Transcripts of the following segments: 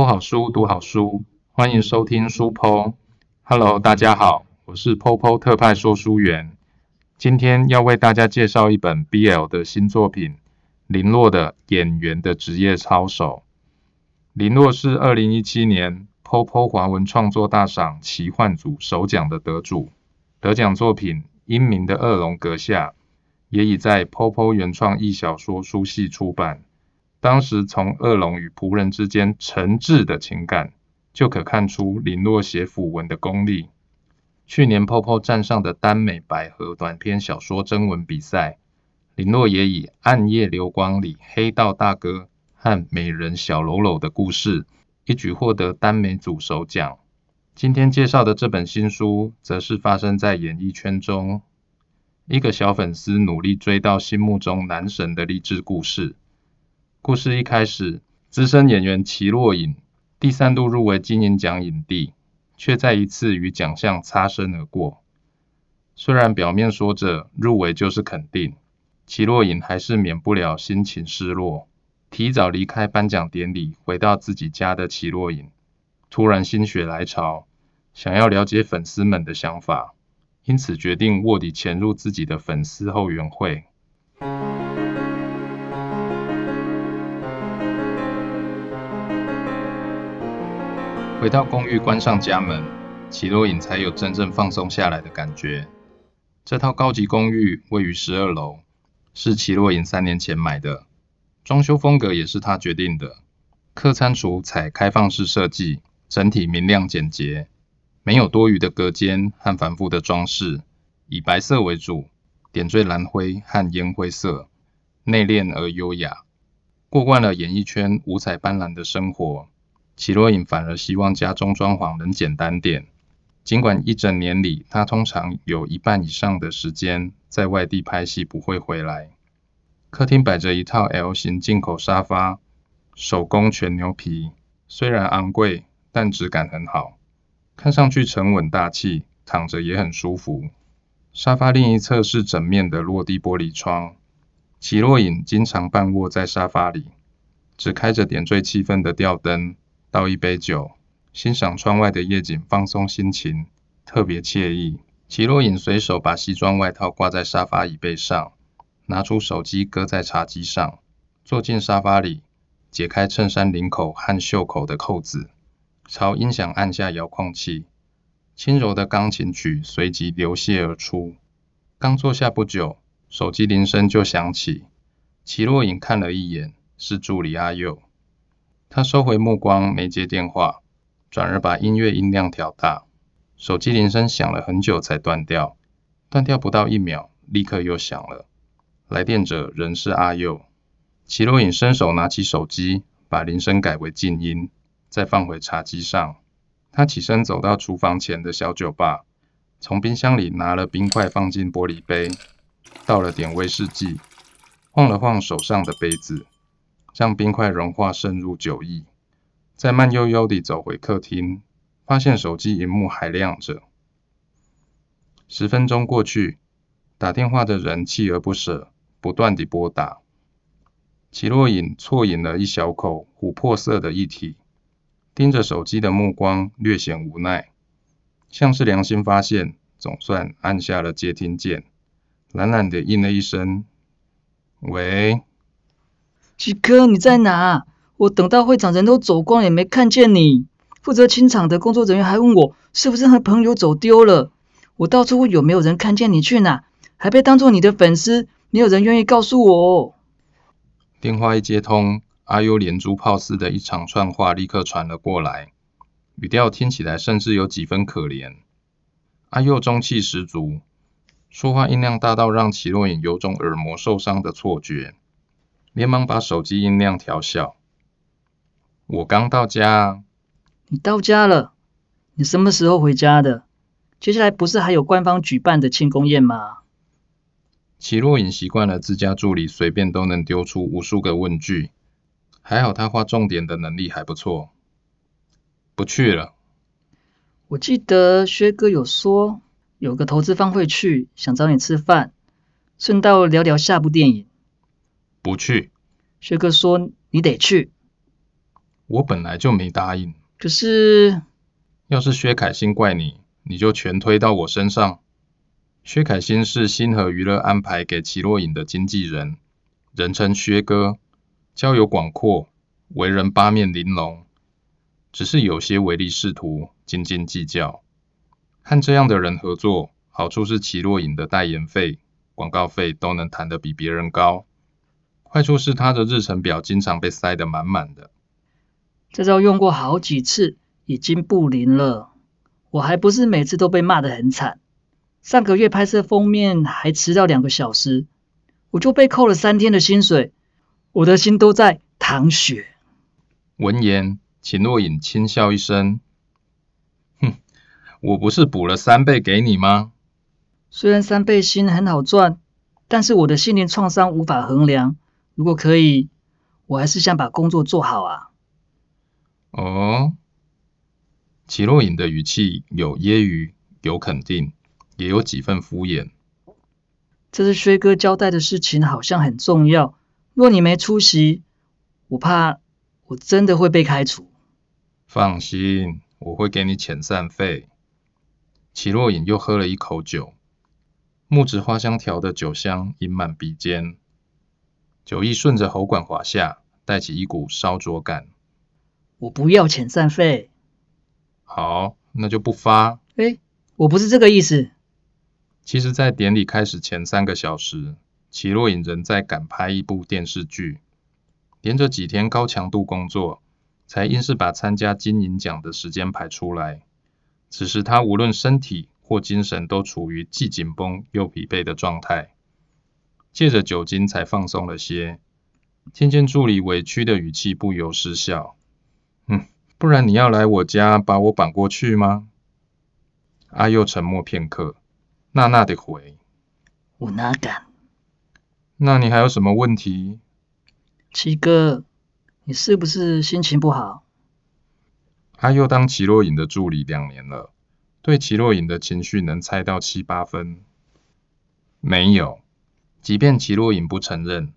剖好书，读好书，欢迎收听书剖。Hello，大家好，我是剖剖特派说书员。今天要为大家介绍一本 BL 的新作品《林洛的演员的职业操守》。林洛是二零一七年剖剖华文创作大赏奇幻组首奖的得主，得奖作品《英明的恶龙阁下》也已在剖剖原创异小说书系出版。当时从恶龙与仆人之间诚挚的情感，就可看出林洛写腐文的功力。去年泡泡站上的耽美百合短篇小说征文比赛，林洛也以《暗夜流光》里黑道大哥和美人小喽啰的故事，一举获得耽美组首奖。今天介绍的这本新书，则是发生在演艺圈中，一个小粉丝努力追到心目中男神的励志故事。故事一开始，资深演员齐洛颖第三度入围金鹰奖影帝，却在一次与奖项擦身而过。虽然表面说着入围就是肯定，齐洛颖还是免不了心情失落。提早离开颁奖典礼，回到自己家的齐洛颖，突然心血来潮，想要了解粉丝们的想法，因此决定卧底潜入自己的粉丝后援会。回到公寓，关上家门，齐洛颖才有真正放松下来的感觉。这套高级公寓位于十二楼，是齐洛颖三年前买的，装修风格也是他决定的。客餐厨采开放式设计，整体明亮简洁，没有多余的隔间和繁复的装饰，以白色为主，点缀蓝灰和烟灰色，内敛而优雅。过惯了演艺圈五彩斑斓的生活。齐洛颖反而希望家中装潢能简单点。尽管一整年里，他通常有一半以上的时间在外地拍戏，不会回来。客厅摆着一套 L 型进口沙发，手工全牛皮，虽然昂贵，但质感很好，看上去沉稳大气，躺着也很舒服。沙发另一侧是整面的落地玻璃窗。齐洛颖经常半卧在沙发里，只开着点缀气氛的吊灯。倒一杯酒，欣赏窗外的夜景，放松心情，特别惬意。齐洛颖随手把西装外套挂在沙发椅背上，拿出手机搁在茶几上，坐进沙发里，解开衬衫领口和袖口的扣子，朝音响按下遥控器，轻柔的钢琴曲随即流泻而出。刚坐下不久，手机铃声就响起。齐洛颖看了一眼，是助理阿佑。他收回目光，没接电话，转而把音乐音量调大。手机铃声响了很久才断掉，断掉不到一秒，立刻又响了。来电者仍是阿佑。齐洛颖伸手拿起手机，把铃声改为静音，再放回茶几上。他起身走到厨房前的小酒吧，从冰箱里拿了冰块放进玻璃杯，倒了点威士忌，晃了晃手上的杯子。将冰块融化渗入酒意，再慢悠悠地走回客厅，发现手机荧幕还亮着。十分钟过去，打电话的人锲而不舍，不断地拨打。齐洛颖啜饮了一小口琥珀色的液体，盯着手机的目光略显无奈，像是良心发现，总算按下了接听键，懒懒地应了一声：“喂。”吉哥，你在哪？我等到会长人都走光，也没看见你。负责清场的工作人员还问我，是不是和朋友走丢了？我到处问有没有人看见你去哪，还被当做你的粉丝，没有人愿意告诉我。电话一接通，阿优连珠炮似的一长串话立刻传了过来，语调听起来甚至有几分可怜。阿佑中气十足，说话音量大到让齐洛颖有种耳膜受伤的错觉。连忙把手机音量调小。我刚到家。你到家了？你什么时候回家的？接下来不是还有官方举办的庆功宴吗？齐若隐习惯了自家助理随便都能丢出无数个问句，还好他画重点的能力还不错。不去了。我记得薛哥有说，有个投资方会去，想找你吃饭，顺道聊聊下部电影。不去，薛哥说你得去。我本来就没答应。可是，要是薛凯欣怪你，你就全推到我身上。薛凯欣是星河娱乐安排给齐洛颖的经纪人，人称薛哥，交友广阔，为人八面玲珑，只是有些唯利是图，斤斤计较。和这样的人合作，好处是齐洛颖的代言费、广告费都能谈得比别人高；坏处是他的日程表经常被塞得满满的。这招用过好几次，已经不灵了。我还不是每次都被骂得很惨。上个月拍摄封面还迟到两个小时，我就被扣了三天的薪水，我的心都在淌血。闻言，秦若隐轻笑一声：“哼，我不是补了三倍给你吗？虽然三倍薪很好赚，但是我的心灵创伤无法衡量。如果可以，我还是想把工作做好啊。”哦，齐若隐的语气有揶揄，有肯定。也有几分敷衍。这是薛哥交代的事情，好像很重要。若你没出席，我怕我真的会被开除。放心，我会给你遣散费。齐若隐又喝了一口酒，木质花香调的酒香盈满鼻尖，酒意顺着喉管滑下，带起一股烧灼感。我不要遣散费。好，那就不发。哎，我不是这个意思。其实，在典礼开始前三个小时，齐若隐仍在赶拍一部电视剧，连着几天高强度工作，才硬是把参加金银奖的时间排出来。此时，他无论身体或精神都处于既紧绷又疲惫的状态，借着酒精才放松了些。听见助理委屈的语气，不由失笑：“嗯，不然你要来我家把我绑过去吗？”阿佑沉默片刻。娜娜的回：“我哪敢？那你还有什么问题？七哥，你是不是心情不好？”阿佑当齐若隐的助理两年了，对齐若隐的情绪能猜到七八分。没有，即便齐洛隐不承认，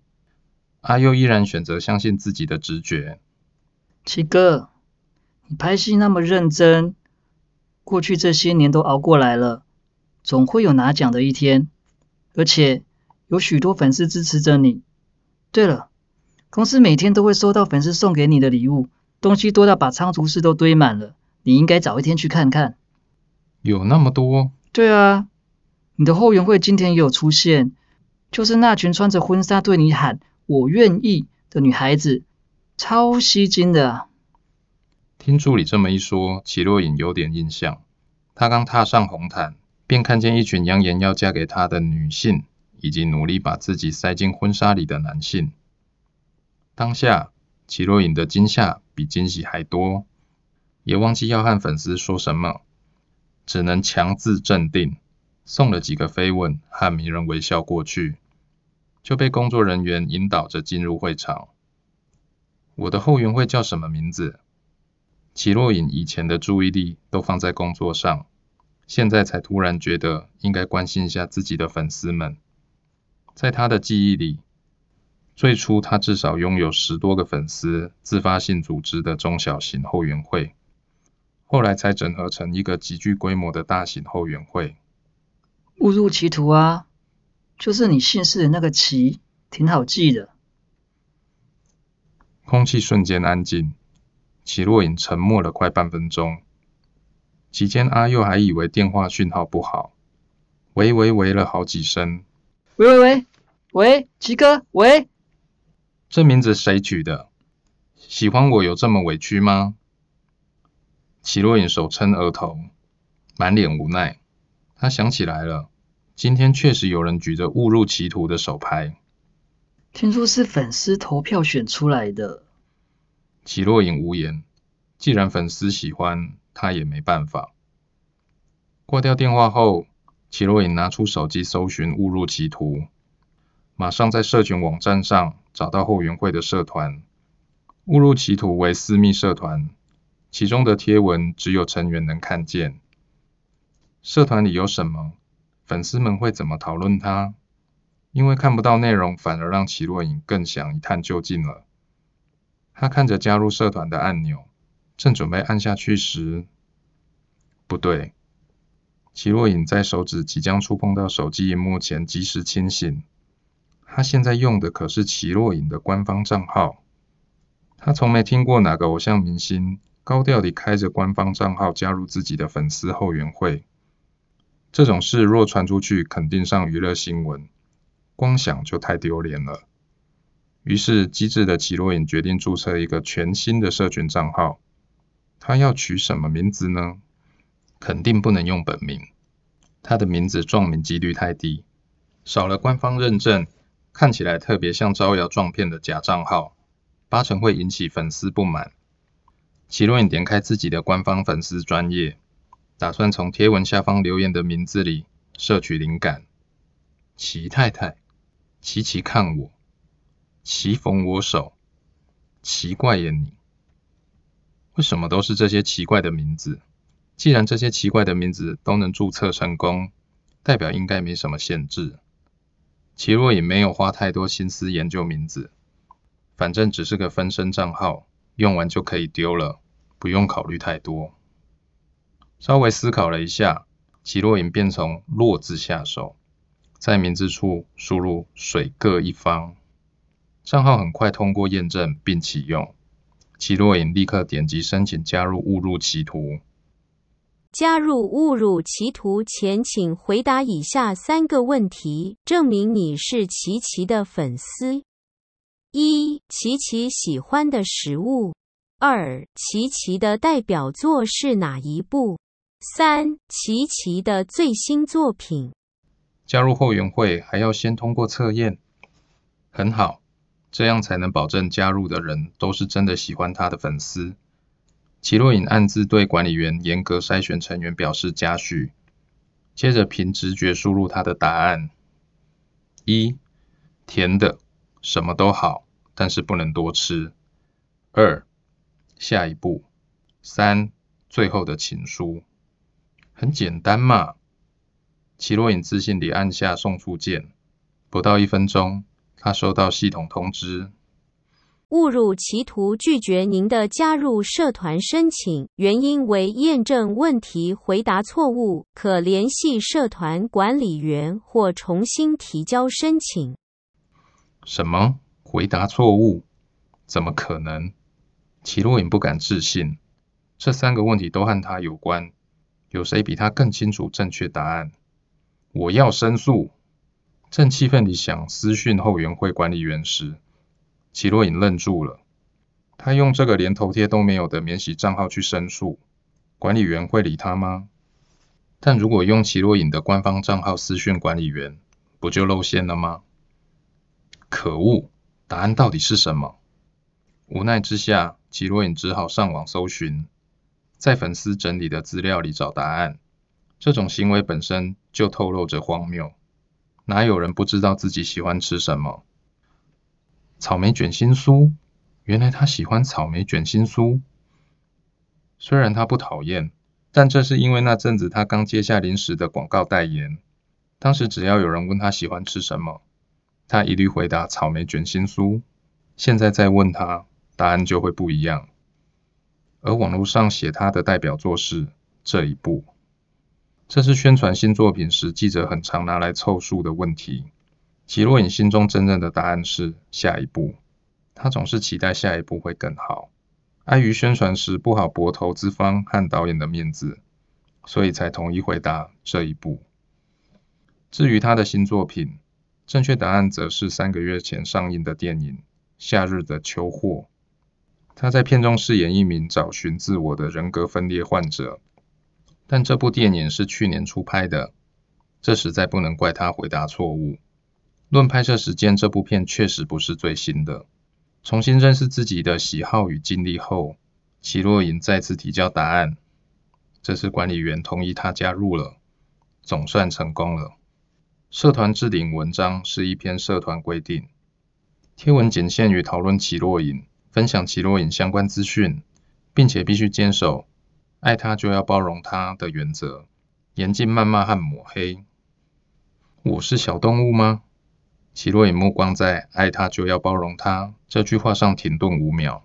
阿佑依然选择相信自己的直觉。七哥，你拍戏那么认真，过去这些年都熬过来了。总会有拿奖的一天，而且有许多粉丝支持着你。对了，公司每天都会收到粉丝送给你的礼物，东西多到把仓储室都堆满了。你应该早一天去看看。有那么多？对啊，你的后援会今天也有出现，就是那群穿着婚纱对你喊“我愿意”的女孩子，超吸睛的。听助理这么一说，齐若隐有点印象。她刚踏上红毯。便看见一群扬言要嫁给他的女性，以及努力把自己塞进婚纱里的男性。当下，齐若隐的惊吓比惊喜还多，也忘记要和粉丝说什么，只能强自镇定，送了几个飞吻和迷人微笑过去，就被工作人员引导着进入会场。我的后援会叫什么名字？齐若隐以前的注意力都放在工作上。现在才突然觉得应该关心一下自己的粉丝们。在他的记忆里，最初他至少拥有十多个粉丝自发性组织的中小型后援会，后来才整合成一个极具规模的大型后援会。误入歧途啊，就是你姓氏的那个齐，挺好记的。空气瞬间安静，齐若隐沉默了快半分钟。期间，阿佑还以为电话讯号不好，喂喂喂了好几声。喂喂喂，喂，齐哥，喂。这名字谁取的？喜欢我有这么委屈吗？齐若隐手撑额头，满脸无奈。他想起来了，今天确实有人举着误入歧途的手牌。听说是粉丝投票选出来的。齐若影无言。既然粉丝喜欢。他也没办法。挂掉电话后，齐若影拿出手机搜寻误入歧途，马上在社群网站上找到后援会的社团。误入歧途为私密社团，其中的贴文只有成员能看见。社团里有什么，粉丝们会怎么讨论它？因为看不到内容，反而让齐若隐更想一探究竟了。他看着加入社团的按钮，正准备按下去时，不对。齐若颖在手指即将触碰到手机荧幕前及时清醒。他现在用的可是齐若颖的官方账号。他从没听过哪个偶像明星高调地开着官方账号加入自己的粉丝后援会。这种事若传出去，肯定上娱乐新闻，光想就太丢脸了。于是，机智的齐若影决定注册一个全新的社群账号。他要取什么名字呢？肯定不能用本名，他的名字撞名几率太低，少了官方认证，看起来特别像招摇撞骗的假账号，八成会引起粉丝不满。齐若影点开自己的官方粉丝专页，打算从贴文下方留言的名字里摄取灵感。齐太太，齐齐看我，齐逢我手，奇怪呀你，为什么都是这些奇怪的名字？既然这些奇怪的名字都能注册成功，代表应该没什么限制。齐若也没有花太多心思研究名字，反正只是个分身账号，用完就可以丢了，不用考虑太多。稍微思考了一下，齐若影便从“落”字下手，在名字处输入“水各一方”，账号很快通过验证并启用。齐若影立刻点击申请加入误入歧途。加入误入歧途前，请回答以下三个问题，证明你是琪琪的粉丝：一、琪琪喜欢的食物；二、琪琪的代表作是哪一部；三、琪琪的最新作品。加入后援会还要先通过测验，很好，这样才能保证加入的人都是真的喜欢他的粉丝。齐若颖暗自对管理员严格筛选成员表示嘉许，接着凭直觉输入他的答案：一、甜的，什么都好，但是不能多吃；二、下一步；三、最后的情书。很简单嘛。齐若颖自信地按下送出键，不到一分钟，他收到系统通知。误入歧途，拒绝您的加入社团申请，原因为验证问题回答错误，可联系社团管理员或重新提交申请。什么？回答错误？怎么可能？齐若颖不敢置信。这三个问题都和他有关，有谁比他更清楚正确答案？我要申诉！正气愤地想私讯后援会管理员时。齐若颖愣住了，他用这个连头贴都没有的免洗账号去申诉，管理员会理他吗？但如果用齐若颖的官方账号私讯管理员，不就露馅了吗？可恶，答案到底是什么？无奈之下，齐若颖只好上网搜寻，在粉丝整理的资料里找答案。这种行为本身就透露着荒谬，哪有人不知道自己喜欢吃什么？草莓卷心酥，原来他喜欢草莓卷心酥。虽然他不讨厌，但这是因为那阵子他刚接下临时的广告代言。当时只要有人问他喜欢吃什么，他一律回答草莓卷心酥。现在再问他，答案就会不一样。而网络上写他的代表作是这一部，这是宣传新作品时记者很常拿来凑数的问题。齐若颖心中真正的答案是下一步，他总是期待下一步会更好，碍于宣传时不好驳投资方和导演的面子，所以才同意回答这一步。至于他的新作品，正确答案则是三个月前上映的电影《夏日的秋货》。他在片中饰演一名找寻自我的人格分裂患者，但这部电影是去年初拍的，这实在不能怪他回答错误。论拍摄时间，这部片确实不是最新的。重新认识自己的喜好与经历后，齐若颖再次提交答案。这次管理员同意他加入了，总算成功了。社团置顶文章是一篇社团规定，贴文仅限于讨论齐若颖、分享齐若颖相关资讯，并且必须坚守“爱他就要包容他”的原则，严禁谩骂和抹黑。我是小动物吗？齐若颖目光在“爱他就要包容他”这句话上停顿五秒，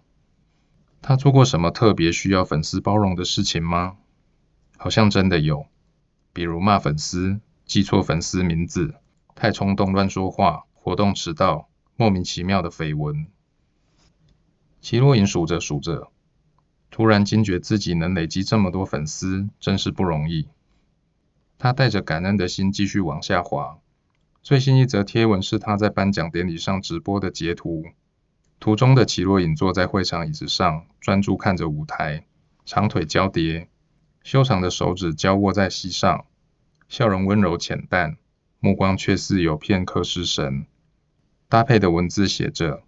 他做过什么特别需要粉丝包容的事情吗？好像真的有，比如骂粉丝、记错粉丝名字、太冲动乱说话、活动迟到、莫名其妙的绯闻。齐若颖数着数着，突然惊觉自己能累积这么多粉丝，真是不容易。他带着感恩的心继续往下滑。最新一则贴文是他在颁奖典礼上直播的截图，图中的齐若颖坐在会场椅子上，专注看着舞台，长腿交叠，修长的手指交握在膝上，笑容温柔浅淡，目光却似有片刻失神。搭配的文字写着。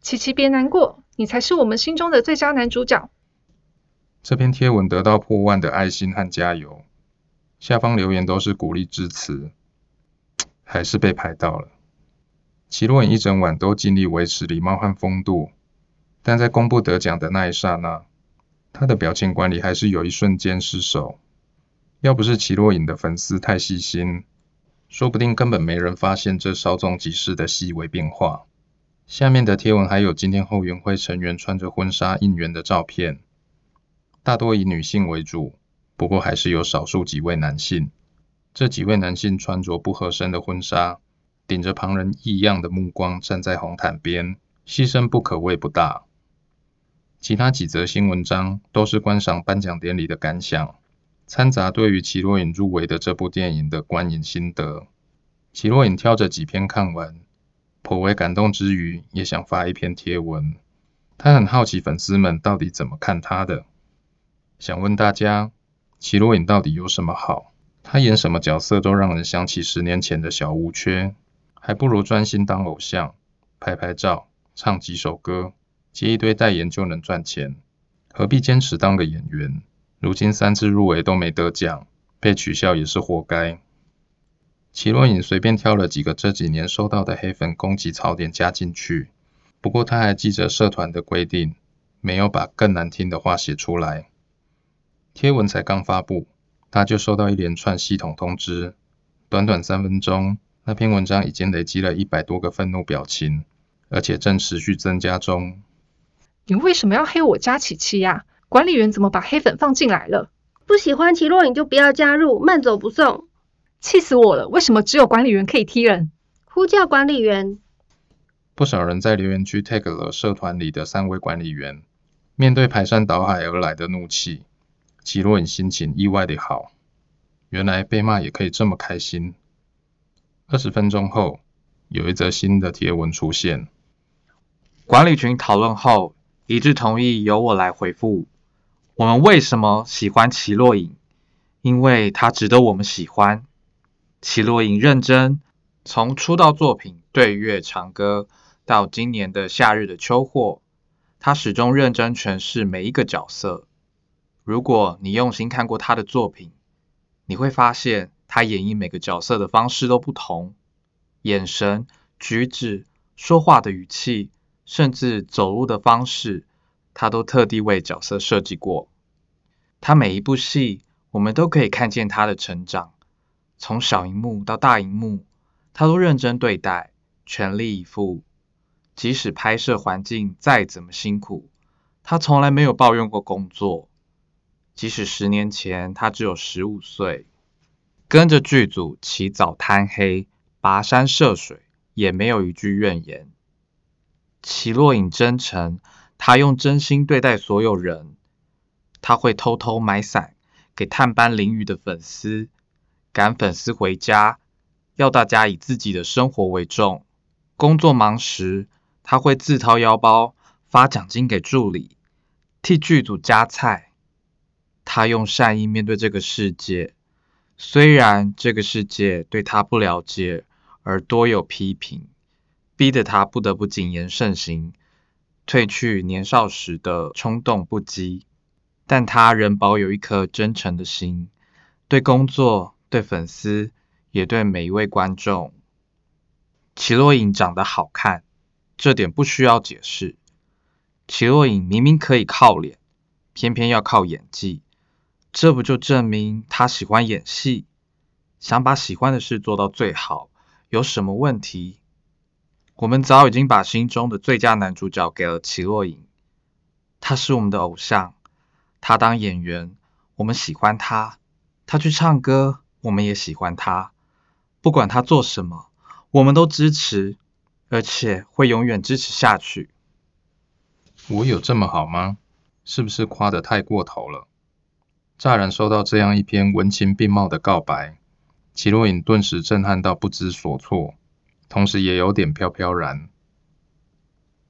琪琪，别难过，你才是我们心中的最佳男主角。这篇贴文得到破万的爱心和加油，下方留言都是鼓励支持，还是被拍到了。齐若颖一整晚都尽力维持礼貌和风度，但在公布得奖的那一刹那，她的表情管理还是有一瞬间失手。要不是齐若颖的粉丝太细心，说不定根本没人发现这稍纵即逝的细微变化。下面的贴文还有今天后援会成员穿着婚纱应援的照片，大多以女性为主，不过还是有少数几位男性。这几位男性穿着不合身的婚纱，顶着旁人异样的目光站在红毯边，牺牲不可谓不大。其他几则新文章都是观赏颁奖典礼的感想，掺杂对于齐若颖入围的这部电影的观影心得。齐若颖挑着几篇看完。颇为感动之余，也想发一篇贴文。他很好奇粉丝们到底怎么看他的，想问大家：齐若颖到底有什么好？他演什么角色都让人想起十年前的小吴缺，还不如专心当偶像，拍拍照，唱几首歌，接一堆代言就能赚钱，何必坚持当个演员？如今三次入围都没得奖，被取笑也是活该。齐若颖随便挑了几个这几年收到的黑粉攻击槽点加进去，不过他还记着社团的规定，没有把更难听的话写出来。贴文才刚发布，他就收到一连串系统通知，短短三分钟，那篇文章已经累积了一百多个愤怒表情，而且正持续增加中。你为什么要黑我家琪琪呀？管理员怎么把黑粉放进来了？不喜欢齐若颖就不要加入，慢走不送。气死我了！为什么只有管理员可以踢人？呼叫管理员。不少人在留言区 tag 了社团里的三位管理员。面对排山倒海而来的怒气，齐若颖心情意外的好。原来被骂也可以这么开心。二十分钟后，有一则新的贴文出现。管理群讨论后一致同意由我来回复。我们为什么喜欢齐若颖？因为他值得我们喜欢。齐洛颖认真，从出道作品《对月长歌》到今年的《夏日的秋货》，她始终认真诠释每一个角色。如果你用心看过她的作品，你会发现她演绎每个角色的方式都不同，眼神、举止、说话的语气，甚至走路的方式，她都特地为角色设计过。她每一部戏，我们都可以看见她的成长。从小荧幕到大荧幕，他都认真对待，全力以赴。即使拍摄环境再怎么辛苦，他从来没有抱怨过工作。即使十年前他只有十五岁，跟着剧组起早贪黑、跋山涉水，也没有一句怨言。齐若颖真诚，他用真心对待所有人。他会偷偷买伞给探班淋雨的粉丝。赶粉丝回家，要大家以自己的生活为重。工作忙时，他会自掏腰包发奖金给助理，替剧组夹菜。他用善意面对这个世界，虽然这个世界对他不了解而多有批评，逼得他不得不谨言慎行，褪去年少时的冲动不羁。但他仍保有一颗真诚的心，对工作。对粉丝，也对每一位观众，齐若颖长得好看，这点不需要解释。齐若影明明可以靠脸，偏偏要靠演技，这不就证明她喜欢演戏，想把喜欢的事做到最好，有什么问题？我们早已经把心中的最佳男主角给了齐若颖，他是我们的偶像，他当演员，我们喜欢他；他去唱歌，我们也喜欢他。不管他做什么，我们都支持，而且会永远支持下去。我有这么好吗？是不是夸得太过头了？乍然收到这样一篇文情并茂的告白，齐若隐顿时震撼到不知所措，同时也有点飘飘然。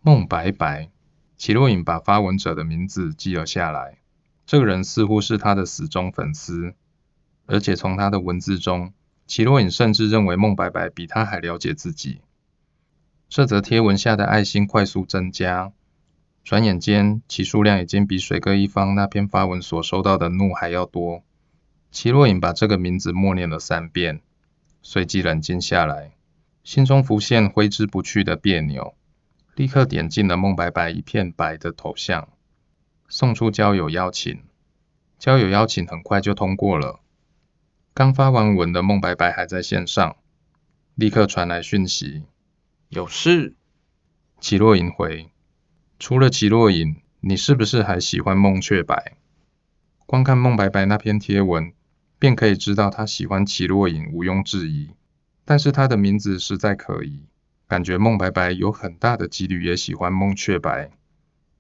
孟白白，齐若隐把发文者的名字记了下来。这个人似乎是他的死忠粉丝，而且从他的文字中，齐若隐甚至认为孟白白比他还了解自己。这则贴文下的爱心快速增加。转眼间，其数量已经比水哥一方那篇发文所收到的怒还要多。齐若隐把这个名字默念了三遍，随即冷静下来，心中浮现挥之不去的别扭，立刻点进了孟白白一片白的头像，送出交友邀请。交友邀请很快就通过了。刚发完文的孟白白还在线上，立刻传来讯息：“有事。”齐若隐回。除了齐若隐，你是不是还喜欢孟雀白？光看孟白白那篇贴文，便可以知道他喜欢齐若隐，毋庸置疑。但是他的名字实在可疑，感觉孟白白有很大的几率也喜欢孟雀白。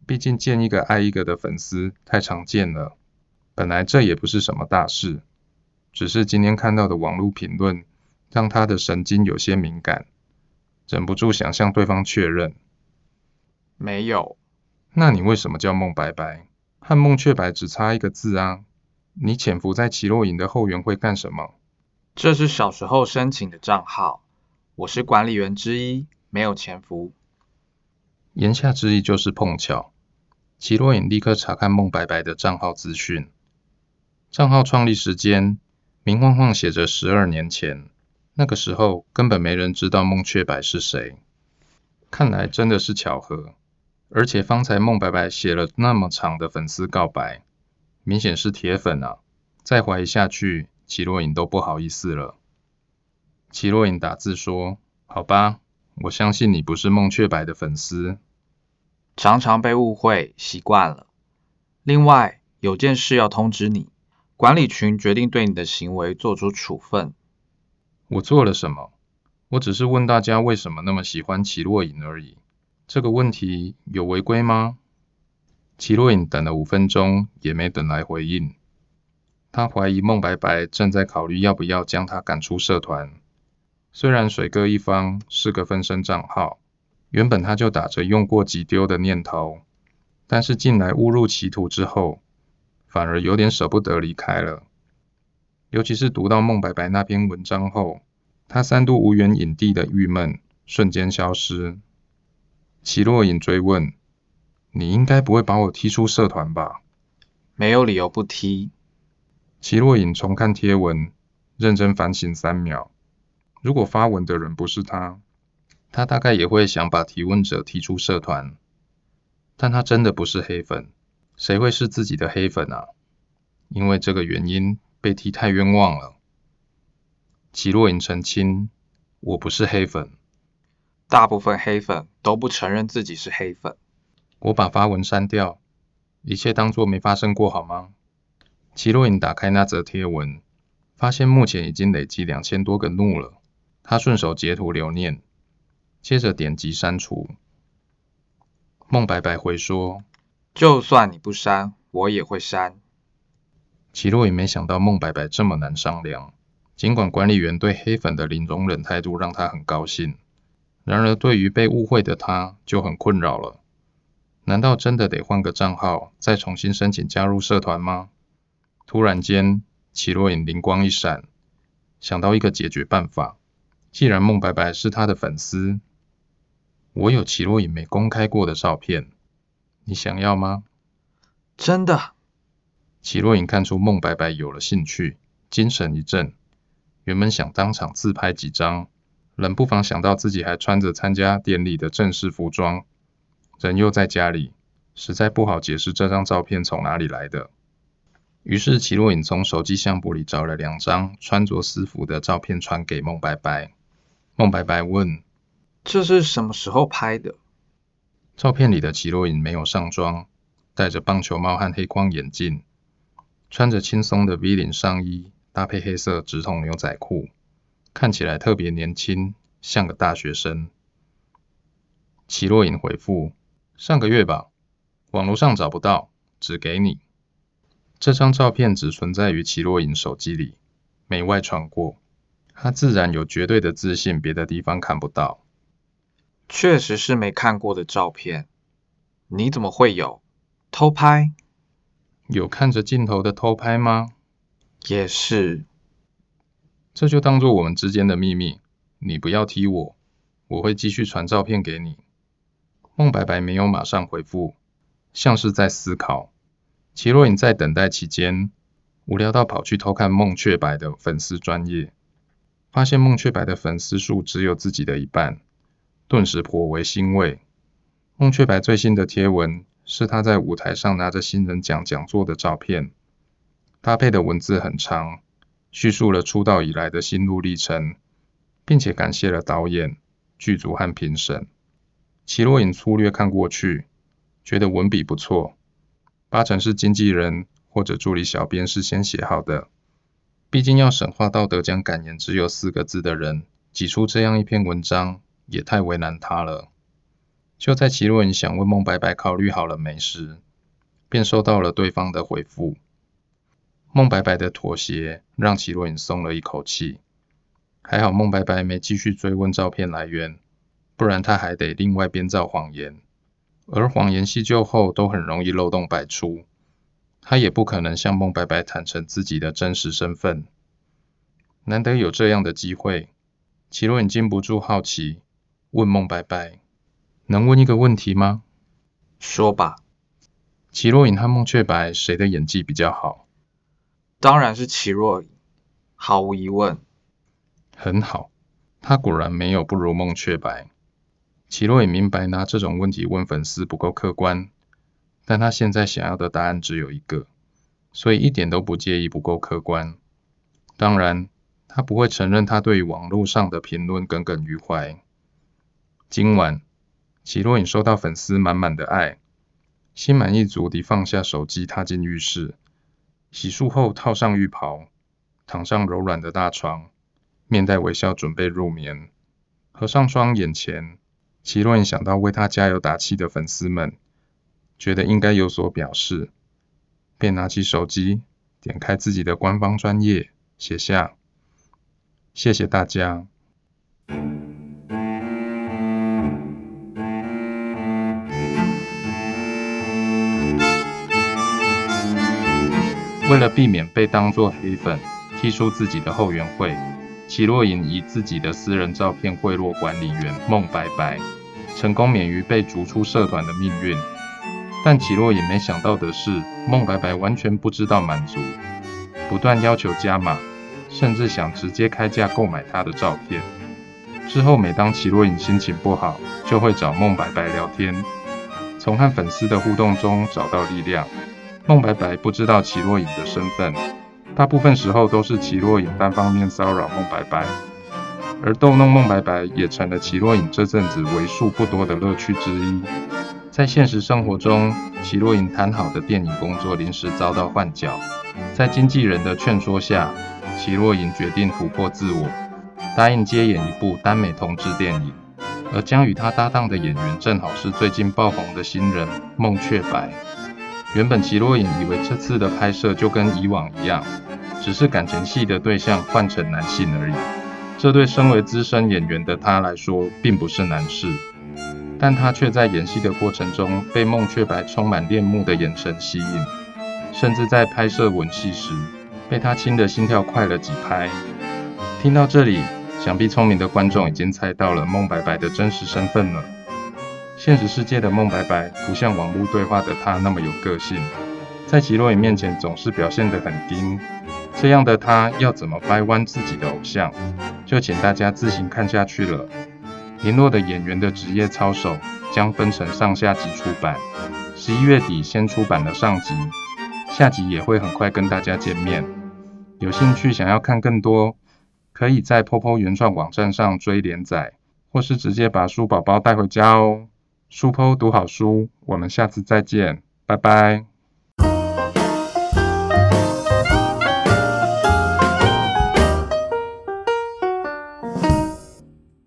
毕竟见一个爱一个的粉丝太常见了。本来这也不是什么大事，只是今天看到的网络评论，让他的神经有些敏感，忍不住想向对方确认。没有，那你为什么叫孟白白？和孟雀白只差一个字啊！你潜伏在齐若隐的后援会干什么？这是小时候申请的账号，我是管理员之一，没有潜伏。言下之意就是碰巧。齐若隐立刻查看孟白白的账号资讯，账号创立时间明晃晃写着十二年前，那个时候根本没人知道孟雀白是谁。看来真的是巧合。而且方才孟白白写了那么长的粉丝告白，明显是铁粉啊！再怀疑下去，齐若隐都不好意思了。齐若隐打字说：“好吧，我相信你不是孟雀白的粉丝。常常被误会，习惯了。另外有件事要通知你，管理群决定对你的行为做出处分。我做了什么？我只是问大家为什么那么喜欢齐若隐而已。”这个问题有违规吗？齐若隐等了五分钟，也没等来回应。他怀疑孟白白正在考虑要不要将他赶出社团。虽然水哥一方是个分身账号，原本他就打着用过即丢的念头，但是进来误入歧途之后，反而有点舍不得离开了。尤其是读到孟白白那篇文章后，他三度无缘影帝的郁闷瞬间消失。齐若隐追问：“你应该不会把我踢出社团吧？”“没有理由不踢。”齐若隐重看贴文，认真反省三秒。如果发文的人不是他，他大概也会想把提问者踢出社团。但他真的不是黑粉，谁会是自己的黑粉啊？因为这个原因被踢太冤枉了。齐若颖澄清：“我不是黑粉。”大部分黑粉都不承认自己是黑粉。我把发文删掉，一切当作没发生过好吗？齐若颖打开那则贴文，发现目前已经累积两千多个怒了。他顺手截图留念，接着点击删除。孟白白回说：“就算你不删，我也会删。”齐若隐没想到孟白白这么难商量，尽管管理员对黑粉的零容忍态度让他很高兴。然而，对于被误会的他就很困扰了。难道真的得换个账号，再重新申请加入社团吗？突然间，齐若影灵光一闪，想到一个解决办法。既然孟白白是他的粉丝，我有齐若影没公开过的照片，你想要吗？真的。齐若影看出孟白白有了兴趣，精神一振，原本想当场自拍几张。冷不防想到自己还穿着参加典礼的正式服装，人又在家里，实在不好解释这张照片从哪里来的。于是齐若影从手机相簿里找了两张穿着私服的照片传给孟白白。孟白白问：“这是什么时候拍的？”照片里的齐若隐没有上妆，戴着棒球帽和黑框眼镜，穿着轻松的 V 领上衣，搭配黑色直筒牛仔裤，看起来特别年轻，像个大学生。齐若隐回复：上个月吧，网络上找不到，只给你。这张照片只存在于齐若隐手机里，没外传过。他自然有绝对的自信，别的地方看不到。确实是没看过的照片，你怎么会有？偷拍？有看着镜头的偷拍吗？也是。这就当做我们之间的秘密，你不要踢我，我会继续传照片给你。孟白白没有马上回复，像是在思考。齐若隐在等待期间，无聊到跑去偷看孟雀白的粉丝专业，发现孟雀白的粉丝数只有自己的一半，顿时颇为欣慰。孟雀白最新的贴文是他在舞台上拿着新人奖讲座的照片，搭配的文字很长，叙述了出道以来的心路历程，并且感谢了导演、剧组和评审。齐若隐粗略看过去，觉得文笔不错，八成是经纪人或者助理小编事先写好的。毕竟要神话到得奖感言只有四个字的人，挤出这样一篇文章，也太为难他了。就在齐若隐想问孟白白考虑好了没时，便收到了对方的回复。孟白白的妥协让齐若隐松了一口气，还好孟白白没继续追问照片来源。不然他还得另外编造谎言，而谎言细究后都很容易漏洞百出。他也不可能向孟白白坦诚自己的真实身份。难得有这样的机会，齐若隐禁不住好奇，问孟白白：“能问一个问题吗？”“说吧。”齐若隐和孟雀白谁的演技比较好？当然是齐若隐，毫无疑问。很好，他果然没有不如孟雀白。齐若隐明白拿这种问题问粉丝不够客观，但他现在想要的答案只有一个，所以一点都不介意不够客观。当然，他不会承认他对网络上的评论耿耿于怀。今晚，齐洛隐收到粉丝满满的爱，心满意足地放下手机，踏进浴室，洗漱后套上浴袍，躺上柔软的大床，面带微笑准备入眠，合上双眼前。齐洛隐想到为他加油打气的粉丝们，觉得应该有所表示，便拿起手机，点开自己的官方专页，写下：“谢谢大家。”为了避免被当作黑粉，踢出自己的后援会。齐若隐以自己的私人照片贿赂管理员孟白白，成功免于被逐出社团的命运。但齐若隐没想到的是，孟白白完全不知道满足，不断要求加码，甚至想直接开价购买她的照片。之后，每当齐若隐心情不好，就会找孟白白聊天，从和粉丝的互动中找到力量。孟白白不知道齐若隐的身份。大部分时候都是齐若隐单方面骚扰孟白白，而逗弄孟白白也成了齐若隐这阵子为数不多的乐趣之一。在现实生活中，齐若隐谈好的电影工作临时遭到换角，在经纪人的劝说下，齐若隐决定突破自我，答应接演一部耽美同志电影，而将与他搭档的演员正好是最近爆红的新人孟雀白。原本齐洛隐以为这次的拍摄就跟以往一样，只是感情戏的对象换成男性而已。这对身为资深演员的他来说并不是难事，但他却在演戏的过程中被孟雀白充满恋慕的眼神吸引，甚至在拍摄吻戏时被他亲的心跳快了几拍。听到这里，想必聪明的观众已经猜到了孟白白的真实身份了。现实世界的孟白白不像网络对话的他那么有个性，在吉洛隐面前总是表现得很丁。这样的他要怎么掰弯自己的偶像，就请大家自行看下去了。联络的演员的职业操守将分成上下集出版，十一月底先出版了上集，下集也会很快跟大家见面。有兴趣想要看更多，可以在 POPO 原创网站上追连载，或是直接把书宝宝带回家哦。书剖读好书，我们下次再见，拜拜。